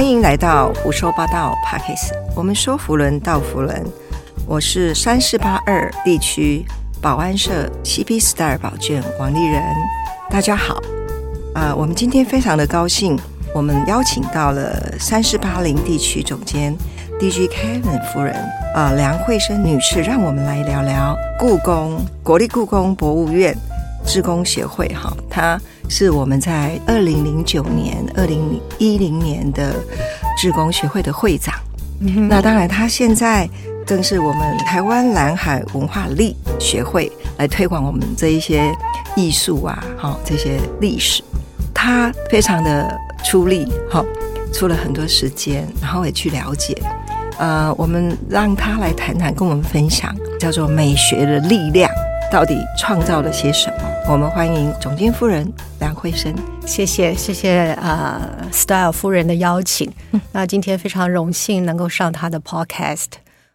欢迎来到胡说八道 p a r k e s 我们说福伦到福伦，我是三四八二地区保安社 CP Star 保卷王丽人，大家好。啊，我们今天非常的高兴，我们邀请到了三四八零地区总监 DG Kevin 夫人，啊，梁慧生女士，让我们来聊聊故宫国立故宫博物院职工协会。哈，她是我们在二零零九年、二零一零年的志工学会的会长。那当然，他现在更是我们台湾蓝海文化力学会来推广我们这一些艺术啊，哈，这些历史。他非常的出力，哈，出了很多时间，然后也去了解。呃，我们让他来谈谈，跟我们分享，叫做美学的力量到底创造了些什么。我们欢迎总监夫人梁慧生，谢谢谢谢啊，Style 夫人的邀请。那今天非常荣幸能够上她的 Podcast。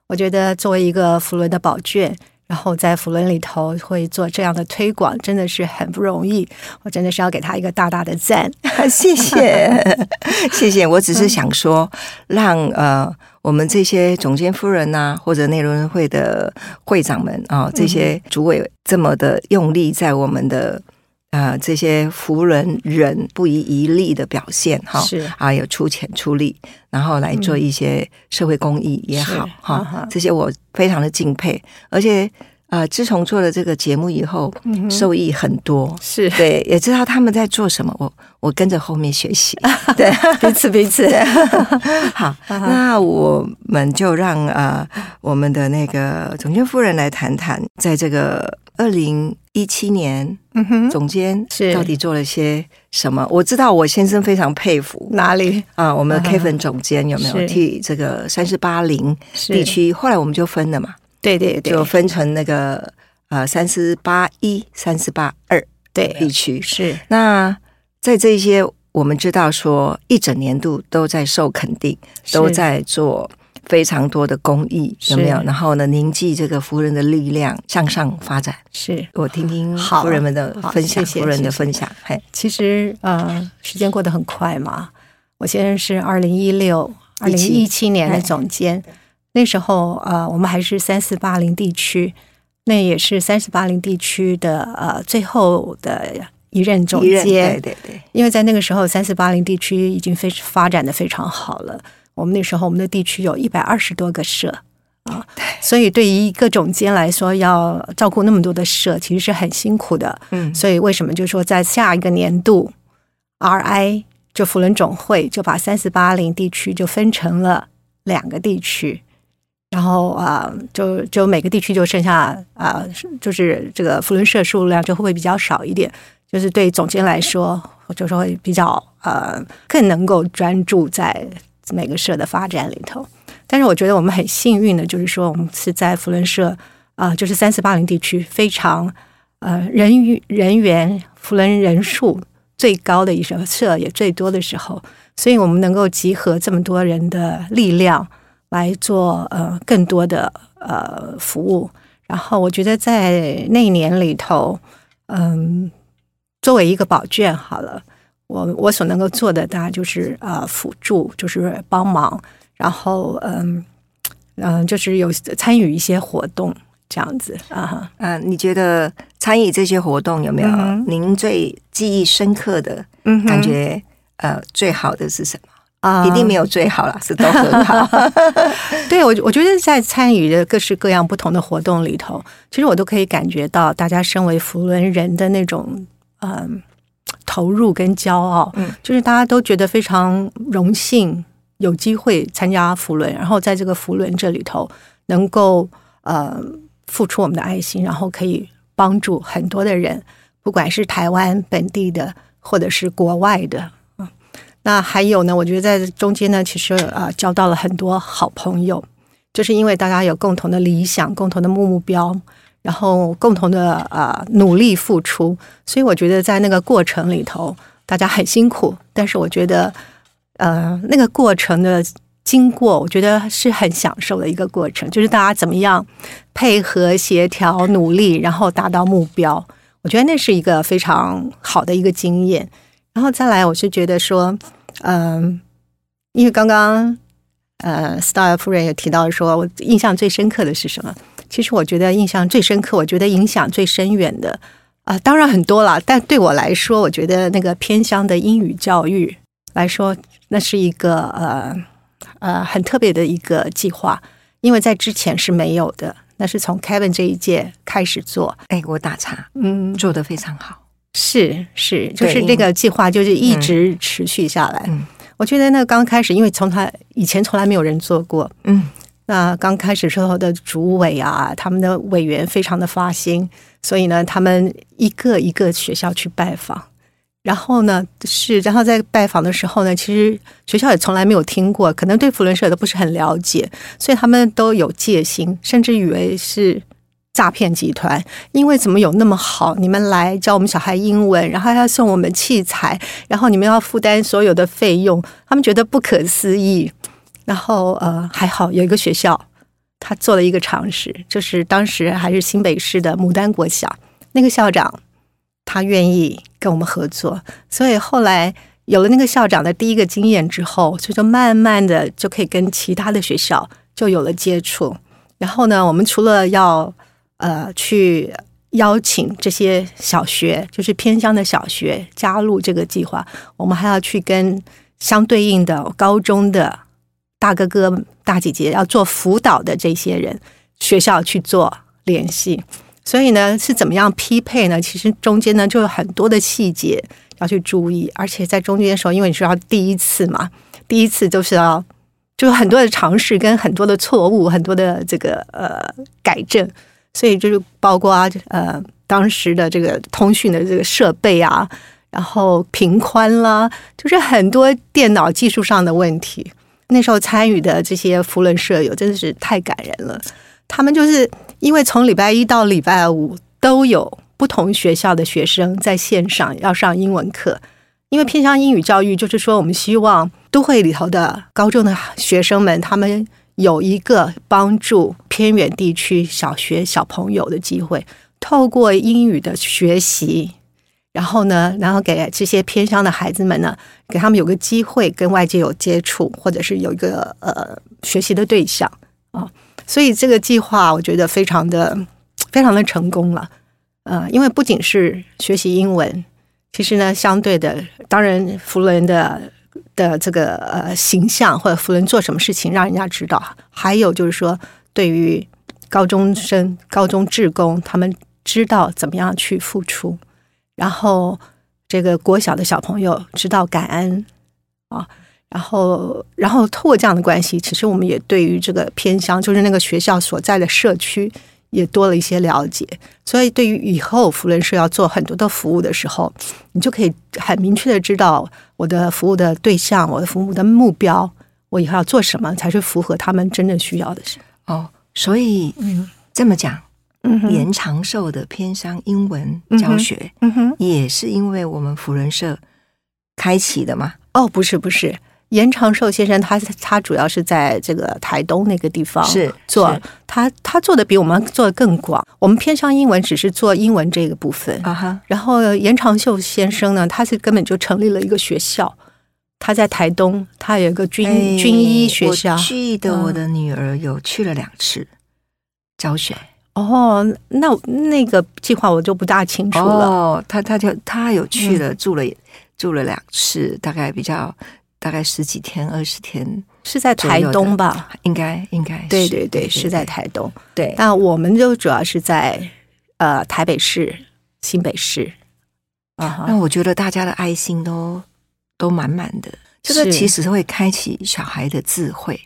我觉得作为一个福伦的宝卷。然后在福伦里头会做这样的推广，真的是很不容易。我真的是要给他一个大大的赞，谢谢，谢谢。我只是想说，让呃我们这些总监夫人呐，或者内容会的会长们啊，这些主委这么的用力，在我们的。啊，这些服人人不遗余力的表现，哈，是。啊，有出钱出力，然后来做一些社会公益也好，哈，这些我非常的敬佩，而且啊，自从做了这个节目以后，受益很多，是对，也知道他们在做什么，我我跟着后面学习，对，彼此彼此，好，那我们就让啊，我们的那个总监夫人来谈谈，在这个二零。一七年，嗯哼，总监是到底做了些什么？我知道我先生非常佩服哪里啊？我们的 Kevin 总监有没有替这个三十八零地区？后来我们就分了嘛，对对对，就分成那个呃三四八一、三四八二对地区是。那在这些，我们知道说一整年度都在受肯定，都在做。非常多的公益有没有？然后呢，凝聚这个夫人的力量向上发展。是我听听夫人们的分享，夫人的分享。嘿，其实呃，时间过得很快嘛。我现在是二零一六、二零一七年的总监，那时候呃，我们还是三四八零地区，那也是三四八零地区的呃最后的一任总监。对对对，因为在那个时候，三四八零地区已经非发展的非常好了。我们那时候，我们的地区有一百二十多个社啊，所以对于一个总监来说，要照顾那么多的社，其实是很辛苦的。嗯，所以为什么就说在下一个年度，RI 就福伦总会就把三四八零地区就分成了两个地区，然后啊，就就每个地区就剩下啊，就是这个福伦社数量就会比较少一点，就是对总监来说，就是会比较呃更能够专注在。每个社的发展里头，但是我觉得我们很幸运的，就是说我们是在福伦社啊，就是三四八零地区非常呃人员人员福伦人数最高的一社社，也最多的时候，所以我们能够集合这么多人的力量来做呃更多的呃服务。然后我觉得在那一年里头，嗯，作为一个保卷，好了。我我所能够做的，大概就是呃辅助，就是帮忙，然后嗯嗯，就是有参与一些活动这样子啊。嗯，你觉得参与这些活动有没有您最记忆深刻的感觉？呃，最好的是什么？啊，一定没有最好了，是都很好。对我，我觉得在参与的各式各样不同的活动里头，其实我都可以感觉到大家身为福伦人的那种嗯。投入跟骄傲，嗯，就是大家都觉得非常荣幸，有机会参加福伦，然后在这个福伦这里头，能够呃付出我们的爱心，然后可以帮助很多的人，不管是台湾本地的，或者是国外的，嗯，那还有呢，我觉得在中间呢，其实啊交到了很多好朋友，就是因为大家有共同的理想，共同的目标。然后共同的呃努力付出，所以我觉得在那个过程里头，大家很辛苦，但是我觉得呃那个过程的经过，我觉得是很享受的一个过程，就是大家怎么样配合、协调、努力，然后达到目标，我觉得那是一个非常好的一个经验。然后再来，我是觉得说，嗯，因为刚刚呃，Star 夫人也提到说，我印象最深刻的是什么？其实我觉得印象最深刻，我觉得影响最深远的啊、当然很多了，但对我来说，我觉得那个偏乡的英语教育来说，那是一个呃呃很特别的一个计划，因为在之前是没有的，那是从 Kevin 这一届开始做，哎，我打岔，嗯，做得非常好。是是，就是这个计划就是一直持续下来。嗯我觉得那刚开始，因为从他以前从来没有人做过，嗯，那刚开始时候的主委啊，他们的委员非常的发心，所以呢，他们一个一个学校去拜访，然后呢是，然后在拜访的时候呢，其实学校也从来没有听过，可能对福伦社都不是很了解，所以他们都有戒心，甚至以为是。诈骗集团，因为怎么有那么好？你们来教我们小孩英文，然后还要送我们器材，然后你们要负担所有的费用，他们觉得不可思议。然后呃，还好有一个学校，他做了一个尝试，就是当时还是新北市的牡丹国小那个校长，他愿意跟我们合作，所以后来有了那个校长的第一个经验之后，所以就慢慢的就可以跟其他的学校就有了接触。然后呢，我们除了要呃去邀请这些小学，就是偏乡的小学加入这个计划，我们还要去跟相对应的高中的大哥哥、大姐姐要做辅导的这些人，学校去做联系。所以呢，是怎么样匹配呢？其实中间呢就有很多的细节要去注意，而且在中间的时候，因为你是要第一次嘛，第一次都是要就有很多的尝试跟很多的错误，很多的这个呃改正，所以就是包括啊呃当时的这个通讯的这个设备啊，然后频宽啦，就是很多电脑技术上的问题。那时候参与的这些福伦舍友真的是太感人了，他们就是因为从礼拜一到礼拜五都有不同学校的学生在线上要上英文课，因为偏向英语教育，就是说我们希望都会里头的高中的学生们，他们有一个帮助偏远地区小学小朋友的机会，透过英语的学习。然后呢，然后给这些偏乡的孩子们呢，给他们有个机会跟外界有接触，或者是有一个呃学习的对象啊。所以这个计划我觉得非常的非常的成功了。呃，因为不仅是学习英文，其实呢，相对的，当然福伦的的这个呃形象或者福伦做什么事情让人家知道，还有就是说，对于高中生、高中职工，他们知道怎么样去付出。然后这个国小的小朋友知道感恩啊，然后然后透过这样的关系，其实我们也对于这个偏乡，就是那个学校所在的社区，也多了一些了解。所以对于以后福伦社要做很多的服务的时候，你就可以很明确的知道我的服务的对象，我的服务的目标，我以后要做什么才是符合他们真正需要的事。哦，所以嗯这么讲，嗯延长寿的偏乡英文教学，嗯哼，也是因为我们福仁社开启的嘛。哦，不是不是，严长寿先生他他主要是在这个台东那个地方是做是，他他做的比我们做的更广。我们偏向英文只是做英文这个部分，啊哈，然后严长寿先生呢，他是根本就成立了一个学校，他在台东，他有一个军、哎军医学校我。记得嗯我的女儿有去了两次教学。哦，那那个计划我就不大清楚了。哦，她她就他有去了，住了住了两次，大概比较大概十几天、二十天，是在台东吧？应该应该是对对对，是在台东。对。那我们就主要是在呃台北市、新北市。啊哈那我觉得大家的爱心都都满满的，这个其实会开启小孩的智慧，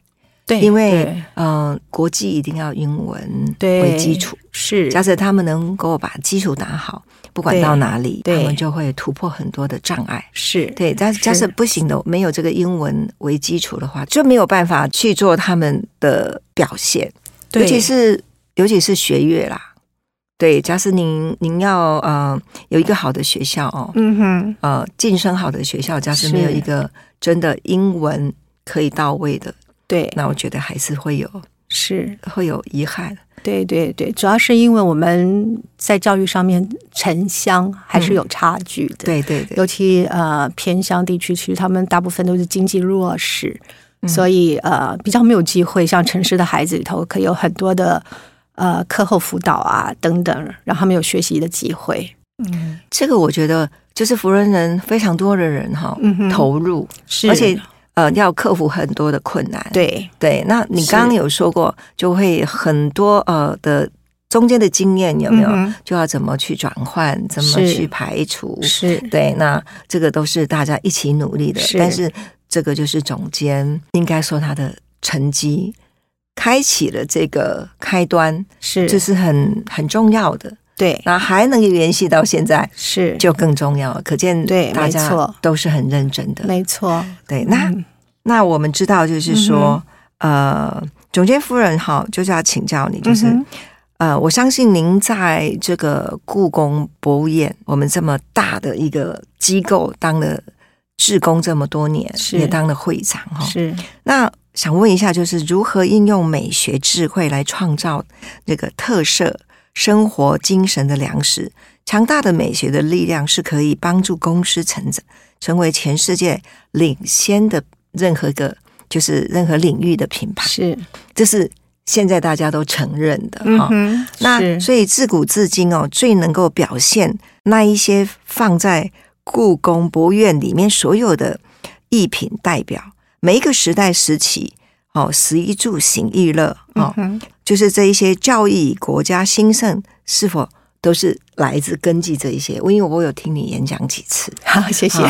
对，因为嗯呃，国际一定要英文对为基础，是假设他们能够把基础打好，不管到哪里，他们就会突破很多的障碍。是，对，但是假设不行的，没有这个英文为基础的话，就没有办法去做他们的表现，对尤其是尤其是学业啦。对，假设您您要呃有一个好的学校哦，嗯哼，呃晋升好的学校，假设没有一个真的英文可以到位的，对，那我觉得还是会有是。会有遗憾。对对对，主要是因为我们在教育上面城乡还是有差距的。对对对，尤其呃偏乡地区，其实他们大部分都是经济弱势，所以呃比较没有机会。像城市的孩子里头，可以有很多的呃课后辅导啊等等，让他们有学习的机会。嗯，这个我觉得就是福人人非常多的人哈，投入。是，而且呃要克服很多的困难。对对，那你刚刚有说过，就会很多呃的中间的经验有没有？就要怎么去转换，怎么去排除？是对，那这个都是大家一起努力的。但是这个就是总监应该说他的成绩开启了这个开端，是这是很很重要的。对，那还能联系到现在，是就更重要。可见对，大家都是很认真的，没错。对，那那我们知道，就是说，呃，总监夫人哈，就是要请教你，就是呃，我相信您在这个故宫博物院，我们这么大的一个机构当了志工这么多年，也当了会长哈。是，那想问一下，就是如何应用美学智慧来创造这个特色？生活精神的粮食，强大的美学的力量是可以帮助公司成长，成为全世界领先的任何一个就是任何领域的品牌。是，这是现在大家都承认的哈。那所以自古至今哦，最能够表现那一些放在故宫博物院里面所有的艺品代表，每一个时代时期。哦，食衣住行娱乐哦，就是这一些教育国家兴盛是否都是来自根据这一些？因为我有听你演讲几次，好，谢谢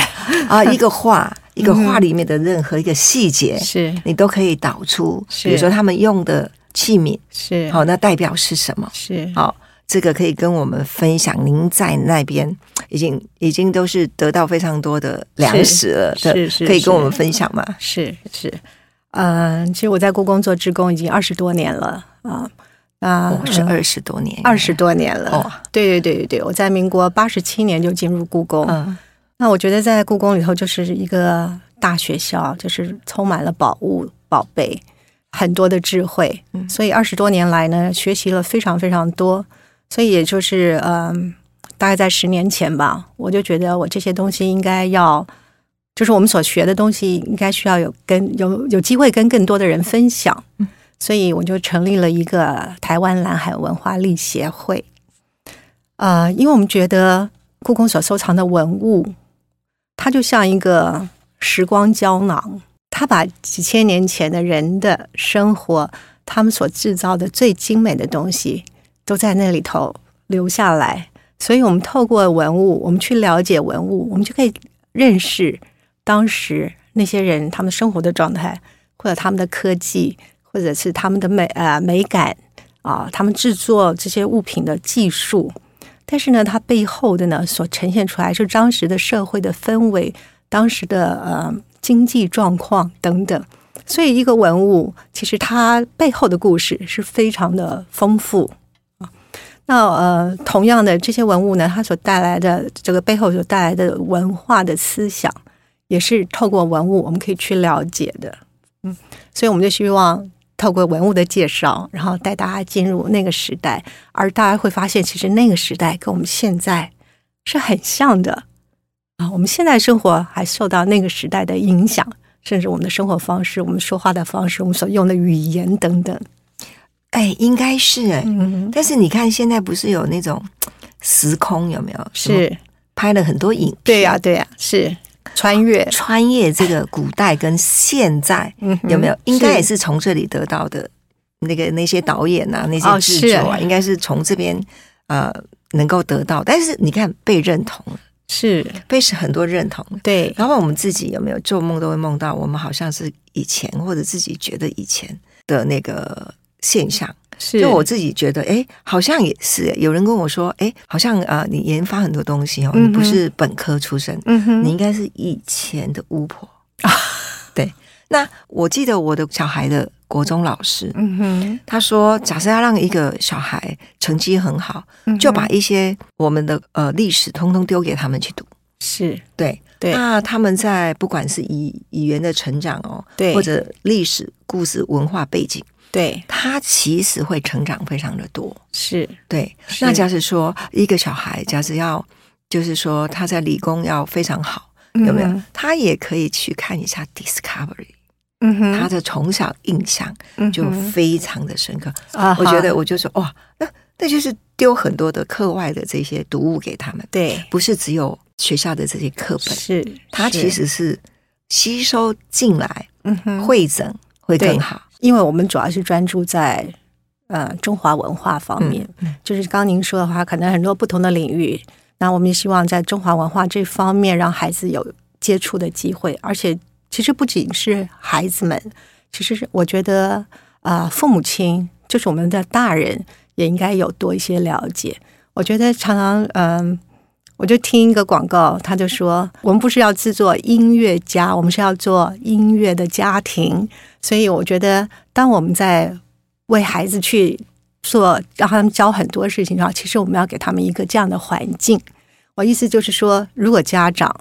啊。一个画，一个画里面的任何一个细节，是你都可以导出。比如说他们用的器皿是好，那代表是什么？是好，这个可以跟我们分享。您在那边已经已经都是得到非常多的粮食了，是是，可以跟我们分享吗？是是。嗯，其实我在故宫做职工已经二十多年了啊，啊，是二十多年，二十多年了。哦，对对对对对，我在民国八十七年就进入故宫。嗯，那我觉得在故宫里头就是一个大学校，就是充满了宝物、宝贝，很多的智慧。嗯，所以二十多年来呢，学习了非常非常多。所以也就是嗯，大概在十年前吧，我就觉得我这些东西应该要。就是我们所学的东西，应该需要有跟有有机会跟更多的人分享，所以我就成立了一个台湾蓝海文化力协会。呃，因为我们觉得故宫所收藏的文物，它就像一个时光胶囊，它把几千年前的人的生活，他们所制造的最精美的东西，都在那里头留下来。所以，我们透过文物，我们去了解文物，我们就可以认识。当时那些人，他们生活的状态，或者他们的科技，或者是他们的美呃美感啊，他们制作这些物品的技术，但是呢，它背后的呢，所呈现出来是当时的社会的氛围，当时的呃经济状况等等。所以，一个文物其实它背后的故事是非常的丰富啊。那呃，同样的这些文物呢，它所带来的这个背后所带来的文化的思想。也是透过文物，我们可以去了解的，嗯，所以我们就希望透过文物的介绍，然后带大家进入那个时代，而大家会发现，其实那个时代跟我们现在是很像的啊。我们现在生活还受到那个时代的影响，甚至我们的生活方式、我们说话的方式、我们所用的语言等等，哎，应该是哎，但是你看现在不是有那种时空有没有？是拍了很多影，对呀，对呀，是。穿越穿越这个古代跟现在有没有？应该也是从这里得到的。那个那些导演啊，那些制作啊，应该是从这边呃能够得到。但是你看被认同了，是被是很多认同。对，然后我们自己有没有做梦都会梦到，我们好像是以前或者自己觉得以前的那个现象。是，就我自己觉得，哎，好像也是。有人跟我说，哎，好像啊，你研发很多东西哦，你不是本科出身，你应该是以前的巫婆啊。对，那我记得我的小孩的国中老师，嗯哼，他说，假设要让一个小孩成绩很好，就把一些我们的呃历史通通丢给他们去读。是对，对。那他们在不管是语语言的成长哦，对，或者历史故事文化背景。对，他其实会成长非常的多。是。对，是。那假使说一个小孩，假使要就是说他在理工要非常好，有没有？嗯他也可以去看一下 Discovery，嗯哼，他的从小印象就非常的深刻。啊哈，我觉得我就说哇，那那就是丢很多的课外的这些读物给他们，对，不是只有学校的这些课本，是他其实是吸收进来，嗯哼，会诊会更好。因为我们主要是专注在呃中华文化方面，嗯就是刚刚您说的话，可能很多不同的领域，那我们也希望在中华文化这方面让孩子有接触的机会，而且其实不仅是孩子们，其实是我觉得啊、呃父母亲就是我们的大人也应该有多一些了解。我觉得常常嗯。我就听一个广告，他就说：“我们不是要制作音乐家，我们是要做音乐的家庭。”所以我觉得，当我们在为孩子去做，让他们教很多事情的时候，其实我们要给他们一个这样的环境。我意思就是说，如果家长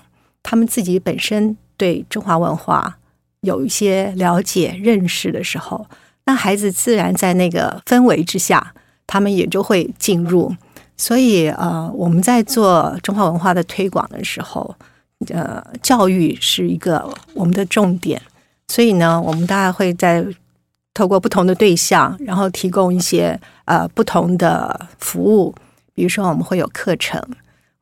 他们自己本身对中华文化有一些了解、认识的时候，那孩子自然在那个氛围之下，他们也就会进入。所以，呃，我们在做中华文化的推广的时候，呃，教育是一个我们的重点。所以呢，我们大概会在透过不同的对象，然后提供一些呃不同的服务。比如说，我们会有课程，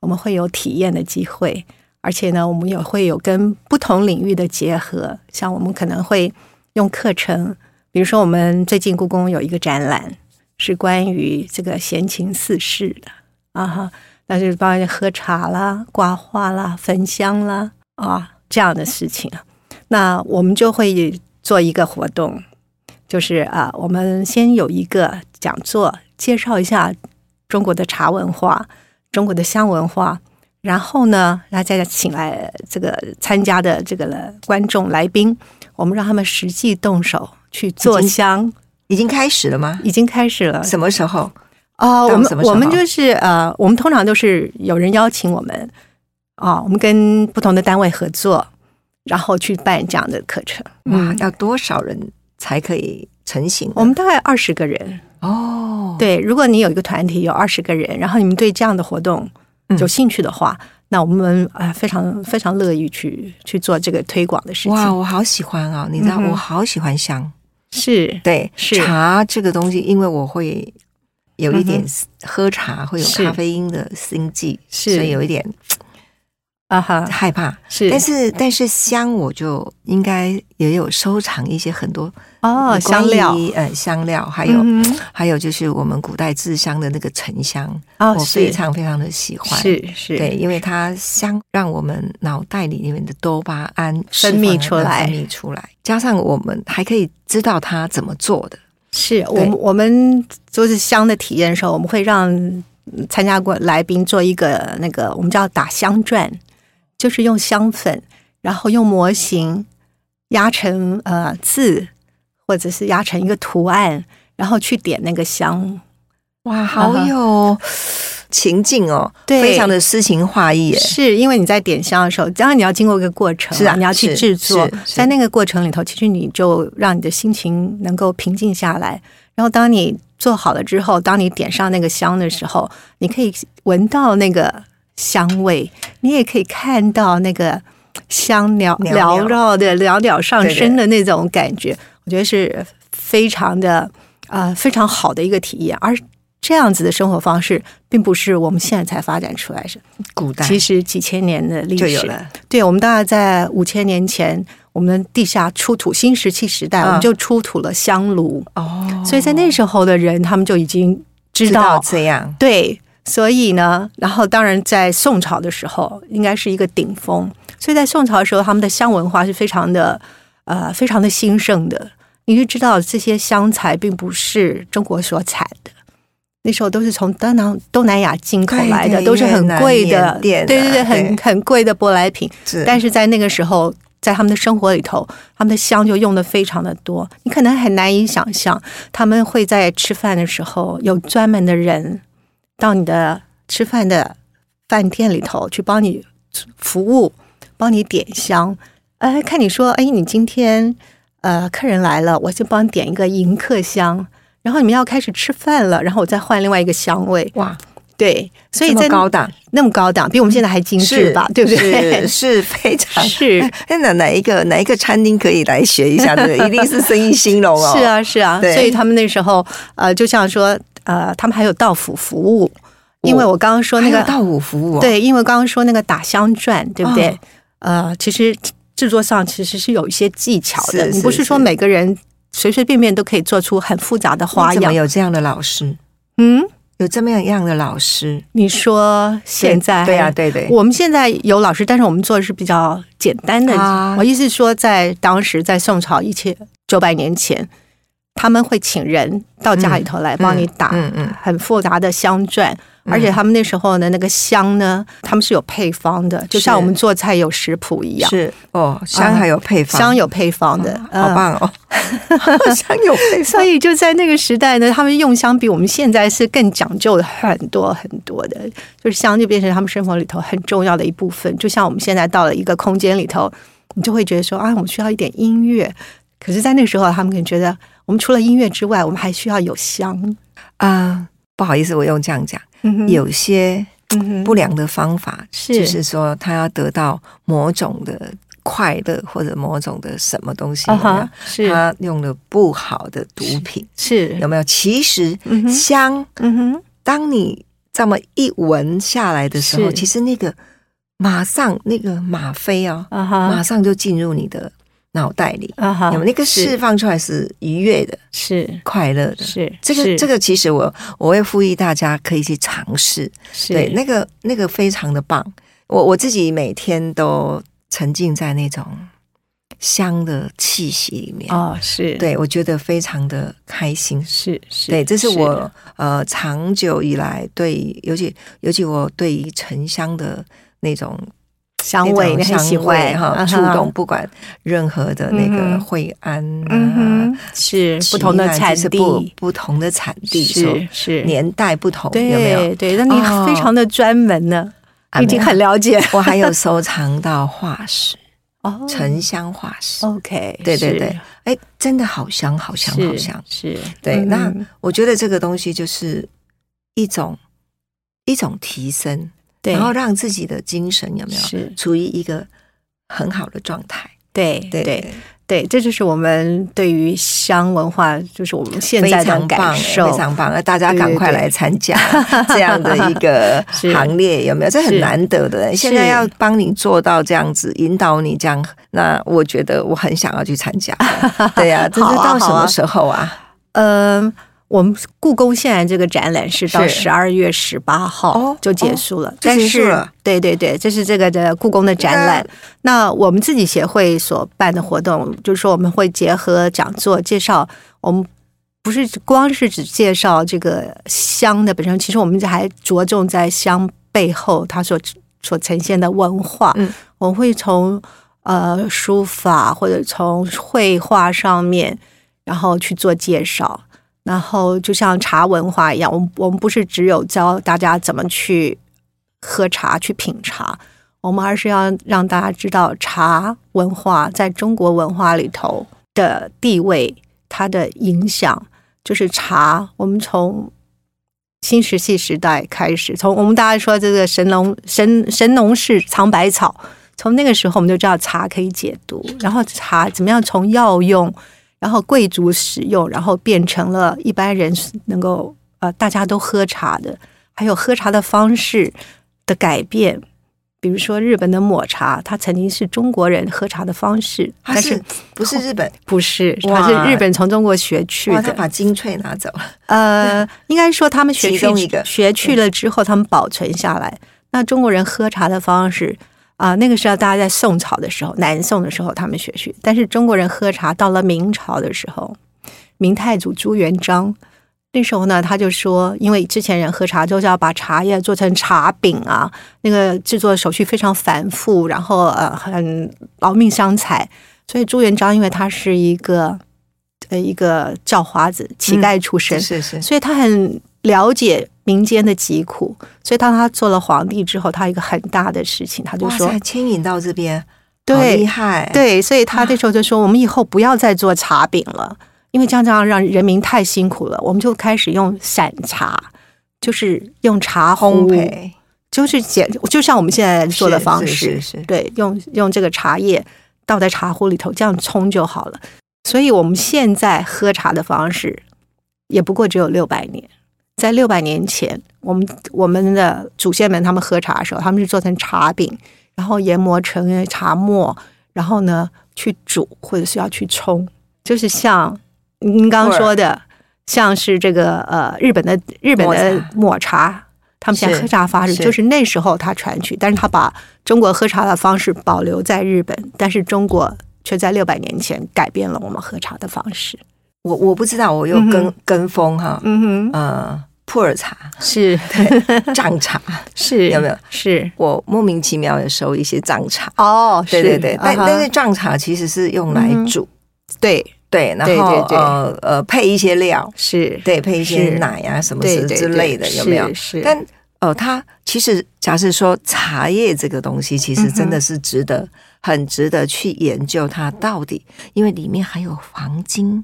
我们会有体验的机会，而且呢，我们也会有跟不同领域的结合。像我们可能会用课程，比如说我们最近故宫有一个展览，是关于这个闲情四事的啊哈，那就是包括喝茶啦、挂画啦、焚香啦啊这样的事情啊。那我们就会做一个活动，就是啊，我们先有一个讲座，介绍一下中国的茶文化、中国的香文化，然后呢，大家再请来这个参加的这个观众来宾，我们让他们实际动手去做香，已经开始了吗？已经开始了。什么时候？啊、我们我们就是呃，我们通常都是有人邀请我们啊、我们跟不同的单位合作，然后去办这样的课程。哇，嗯，要多少人才可以成型？我们大概二十个人。哦，对，如果你有一个团体有二十个人，然后你们对这样的活动嗯有兴趣的话，那我们啊、呃非常非常乐意去去做这个推广的事情哇，情。我好喜欢啊！你知道，嗯我好喜欢香。是，对，是。茶这个东西，因为我会有一点嗯喝茶会有咖啡因的心悸，是。所以有一点啊哈，害怕。是，但是但是香，我就应该也有收藏一些很多哦，香料。于呃香料，还有、嗯还有就是我们古代制香的那个沉香，哦，我非常非常的喜欢。是是，对，因为它香让我们脑袋里面的多巴胺分泌出来。分泌出来，加上我们还可以知道它怎么做的。是我们我们就是香的体验的时候，我们会让参加过来宾做一个那个我们叫打香转，就是用香粉，然后用模型压成呃字，或者是压成一个图案，然后去点那个香。哇，好有情境哦，对非常的诗情画意耶。是因为你在点香的时候，当然你要经过一个过程，是啊你要去制作在那个过程里头，其实你就让你的心情能够平静下来。然后当你做好了之后，当你点上那个香的时候，你可以闻到那个香味，你也可以看到那个香缭袅袅缭绕的袅袅上升的那种感觉，我觉得是非常的呃非常好的一个体验，而。这样子的生活方式，并不是我们现在才发展出来的，古代其实几千年的历史就有了。对，我们大概在五千年前，我们地下出土新石器时代，嗯我们就出土了香炉，哦，所以在那时候的人，他们就已经知道知道这样对。所以呢，然后当然在宋朝的时候，应该是一个顶峰。所以在宋朝的时候，他们的香文化是非常的呃非常的兴盛的。你就知道这些香材并不是中国所产的。那时候都是从东南东南亚进口来的，都是很贵的，对对对，很很贵的舶来品。但是在那个时候，在他们的生活里头，他们的香就用的非常的多，你可能很难以想象，他们会在吃饭的时候有专门的人到你的吃饭的饭店里头去帮你服务，帮你点香，哎，看你说，哎，你今天呃，客人来了，我就帮你点一个迎客香，然后你们要开始吃饭了，然后我再换另外一个香味。哇，对，所以在高档，那么高档，比我们现在还精致吧？对不对？是 是非常是哎，哪哪一个哪一个餐厅可以来学一下？这个一定是生意兴隆哦。是，啊，是啊，对所以他们那时候呃，就像说呃，他们还有道府服务，因为我刚刚说那个那个到府服务、哦，，对，因为刚刚说那个打香篆，对不对？哦呃，其实制作上其实是有一些技巧的，是是你不是说每个人随随便便都可以做出很复杂的花怎么样。有这样的老师？嗯，有这么样的老师？你说现在对啊，对对，我们现在有老师，但是我们做的是比较简单的。啊我意思是说，在当时在宋朝一千九百年前，他们会请人到家里头来帮你打嗯嗯很复杂的香篆，而且他们那时候的那个香呢，他们是有配方的，就像我们做菜有食谱一样，是。哦，香还有配方，香有配方的，哦好嗯棒哦，香有配方。所。以就在那个时代呢，他们用香比我们现在是更讲究的很多很多的，就是香就变成他们生活里头很重要的一部分。就像我们现在到了一个空间里头，你就会觉得说啊，我们需要一点音乐。可是，在那个时候，他们可能觉得我们除了音乐之外，我们还需要有香。啊、不好意思，我用这样讲，嗯有些不良的方法，是。就是说他要得到某种的快乐或者某种的什么东西，啊有没有？哈，是。他用了不好的毒品，是。有没有？其实嗯香，嗯哼。当你这么一闻下来的时候，其实那个马上那个吗啡哦，啊哈。马上就进入你的脑袋里，啊哈，有没有？那个是。释放出来是愉悦的、是。快乐的。是这个这个个其实我我会呼吁大家可以去尝试，是。对，那个那个非常的棒。我我自己每天都沉浸在那种香的气息里面，哦是。对我觉得非常的开心。是是对，这是。我呃长久以来对，尤其尤其我对于沉香的那种香味，你很喜香味欢哈，触动不管任何的那个惠安啊，嗯哼，是不同的产就是不地，不同的产地，是是，年代不同，对有没有？对，那你哦。非常的专门呢，已经很了解。我还有收藏到化石，哦。沉香化石，OK，对对对，哎，真的好香，好香，好香。是，对，嗯。那我觉得这个东西就是一种一种提升，对，然后让自己的精神有没有是处于一个很好的状态？对对对对，这就是我们对于香文化，就是我们现在的感受非。常棒！那大家赶快对来参加 这样的一个 行列，有没有？这很是难得的。现在要帮你做到这样子，引导你这样，那我觉得我很想要去参加。对呀、这是 到什么时候啊？嗯，我们故宫现在这个展览是到是十二月十八号哦就结束了，就但是对对对，这是这个的故宫的展览。那我们自己协会所办的活动，就是说我们会结合讲座介绍，我们不是光是只介绍这个香的本身，其实我们还着重在香背后它所所呈现的文化。嗯，我们会从呃书法或者从绘画上面，然后去做介绍。然后就像茶文化一样，我们我们不是只有教大家怎么去喝茶、去品茶，我们而是要让大家知道茶文化在中国文化里头的地位，它的影响。就是茶，我们从新石器时代开始，从我们大家说这个神农神神农氏尝百草，从那个时候我们就知道茶可以解毒，然后茶怎么样从药用，然后贵族使用，然后变成了一般人能够呃大家都喝茶的，还有喝茶的方式的改变。比如说日本的抹茶，它曾经是中国人喝茶的方式，但是不是日本？不是，它是日本从中国学去的。把精粹拿走了。呃，应该说他们学去学去了之后，他们保存下来。那中国人喝茶的方式啊、那个时候大家在宋朝的时候，南宋的时候他们学去，但是中国人喝茶到了明朝的时候，明太祖朱元璋那时候呢，他就说，因为之前人喝茶就是要把茶叶做成茶饼啊，那个制作手续非常繁复，然后呃很劳命伤财，所以朱元璋因为他是一个呃一个叫花子乞丐出身，是是，所以他很了解民间的疾苦，所以当他做了皇帝之后，他有一个很大的事情，他就说牵引到这边，对厉害，，对，所以他那时候就说，我们以后不要再做茶饼了，因为这样这样让人民太辛苦了，我们就开始用散茶，就是用茶烘，焙就是简，就像我们现在做的方式，对，用用这个茶叶倒在茶壶里头，这样冲就好了。所以我们现在喝茶的方式，也不过只有六百年。在六百年前，我们我们的祖先们他们喝茶的时候，他们是做成茶饼，然后研磨成茶末，然后呢去煮，或者是要去冲，就是像您刚刚说的，像是这个呃日本的日本的抹茶，他们现在喝茶方式就是那时候他传去，但是他把中国喝茶的方式保留在日本，但是中国却在六百年前改变了我们喝茶的方式。我我不知道，我有嗯跟、哼。跟风哈，嗯哼，呃，普洱茶、是。对 藏茶，是有没有？是。我莫名其妙的收一些藏茶，哦，对对对，但但是是藏茶其实是用来煮，对对，然后对对。呃呃配一些料，是，对，配一些是奶啊什么之类的，有没有？是，是。但呃，它其实假设说茶叶这个东西，其实真的是值得、很值得去研究它到底，因为里面还有黄金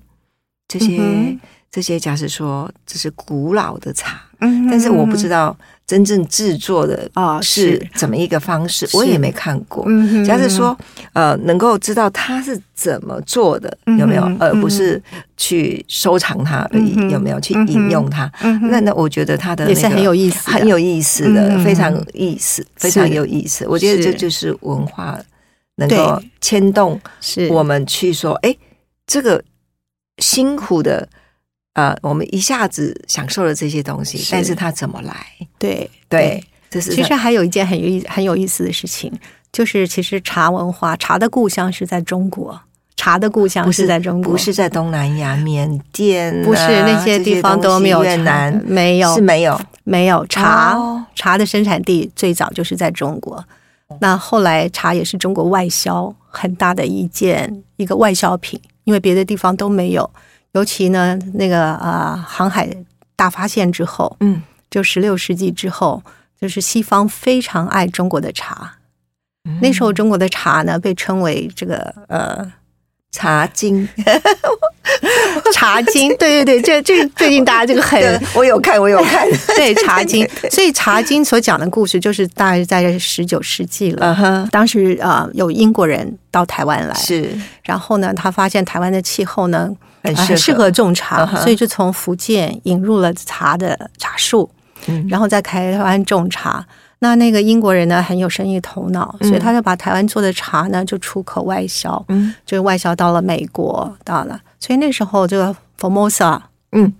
这些、嗯这些，假设说这是古老的茶，嗯但是我不知道真正制作的啊是是。怎么一个方式，是。我也没看过。嗯假设说，呃，能够知道它是怎么做的，嗯有没有，而不嗯是去收藏它而已，嗯有没有？去嗯哼。饮用它？嗯那那我觉得它的、那个、也是很有意思很有意思的，嗯。非常有意思，非常有意思。我觉得这就是文化能够对。牵动是。我们去说，哎，这个辛苦的。呃，我们一下子享受了这些东西，是。但是它怎么来？对对，这是其实还有一件很有意很有意思的事情，就是其实茶文化，茶的故乡是在中国，茶的故乡不是在中国，不是在东南亚、缅甸啊、不是那些地方都没有越南没有。是没有。没有茶、哦。茶的生产地最早就是在中国，那后来茶也是中国外销很大的一件一个外销品，因为别的地方都没有，尤其呢那个呃航海大发现之后，嗯，就十六世纪之后，就是西方非常爱中国的茶。嗯那时候中国的茶呢，被称为这个呃茶经，茶经。对对对，这这最近大家这个很我有看，我有看，对茶经，所以茶经所讲的故事就是大概在十九世纪了。当时呃有英国人到台湾来，是。然后呢，他发现台湾的气候呢呃很适合。种茶所以就从福建引入了茶的茶树，嗯。然后在台湾种茶。那那个英国人呢很有生意头脑，所以他就把台湾做的茶呢就出口外销，嗯。就外销到了美国，到了。所以那时候这个 Formosa 嗯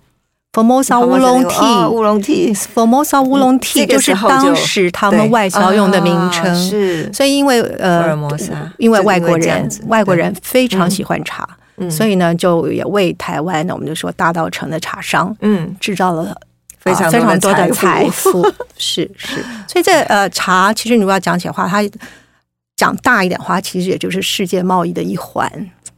，Formosa 乌龙哦 tea。乌龙 tea Formosa 乌龙 tea 这个就是当时他们外销用的名称，啊是。所以因为福呃因为外国人外国人非常喜欢茶，嗯。所以呢就也为台湾呢我们就说大稻城的茶商嗯。制造了。非常啊非常多的财财富，是是，所以这呃茶，其实你如果要讲起来话，它讲大一点话，其实也就是世界贸易的一环。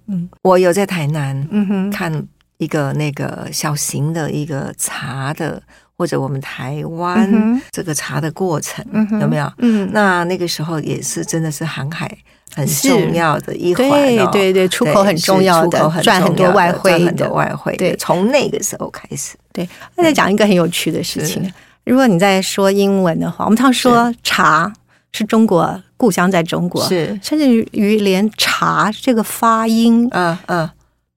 嗯我有在台南嗯哼，看一个那个小型的一个茶的，或者我们台湾这个茶的过程，有没有？嗯，那那个时候也是真的是航海很重要的一环、哦，对对对，出口很重要的赚很多外汇赚很多。外汇。对从那个时候开始，对，那再讲一个很有趣的事情是。如果你在说英文的话，我们常说茶是中国故乡在中国，是，甚至于连茶这个发音嗯嗯，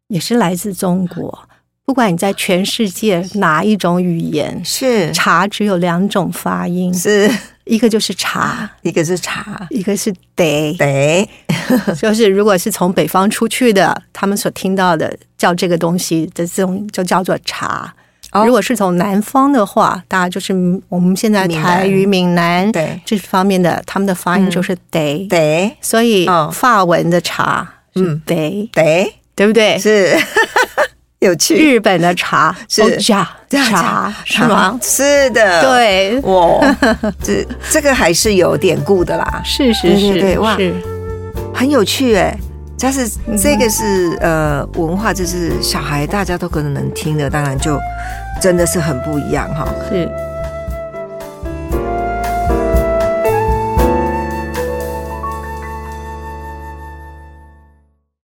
也是来自中国。不管你在全世界哪一种语言，是茶只有两种发音，是，一个就是茶，一个是茶，一个是得。得就是如果是从北方出去的，他们所听到的叫这个东西的这种就叫做茶。哦。如果是从南方的话，大家就是我们现在台语、闽南对。这方面的，他们的发音就是得。得。所以哦。法文的茶是嗯。得，得。对不对？是。有趣，日本的茶是。哦茶茶是吗？是的，。对，哇，这这个还是有典故的啦，是是对是对对哇。是，很有趣哎。但是嗯这个是、呃文化，就是小孩大家都可能能听的，当然就真的是很不一样哈。是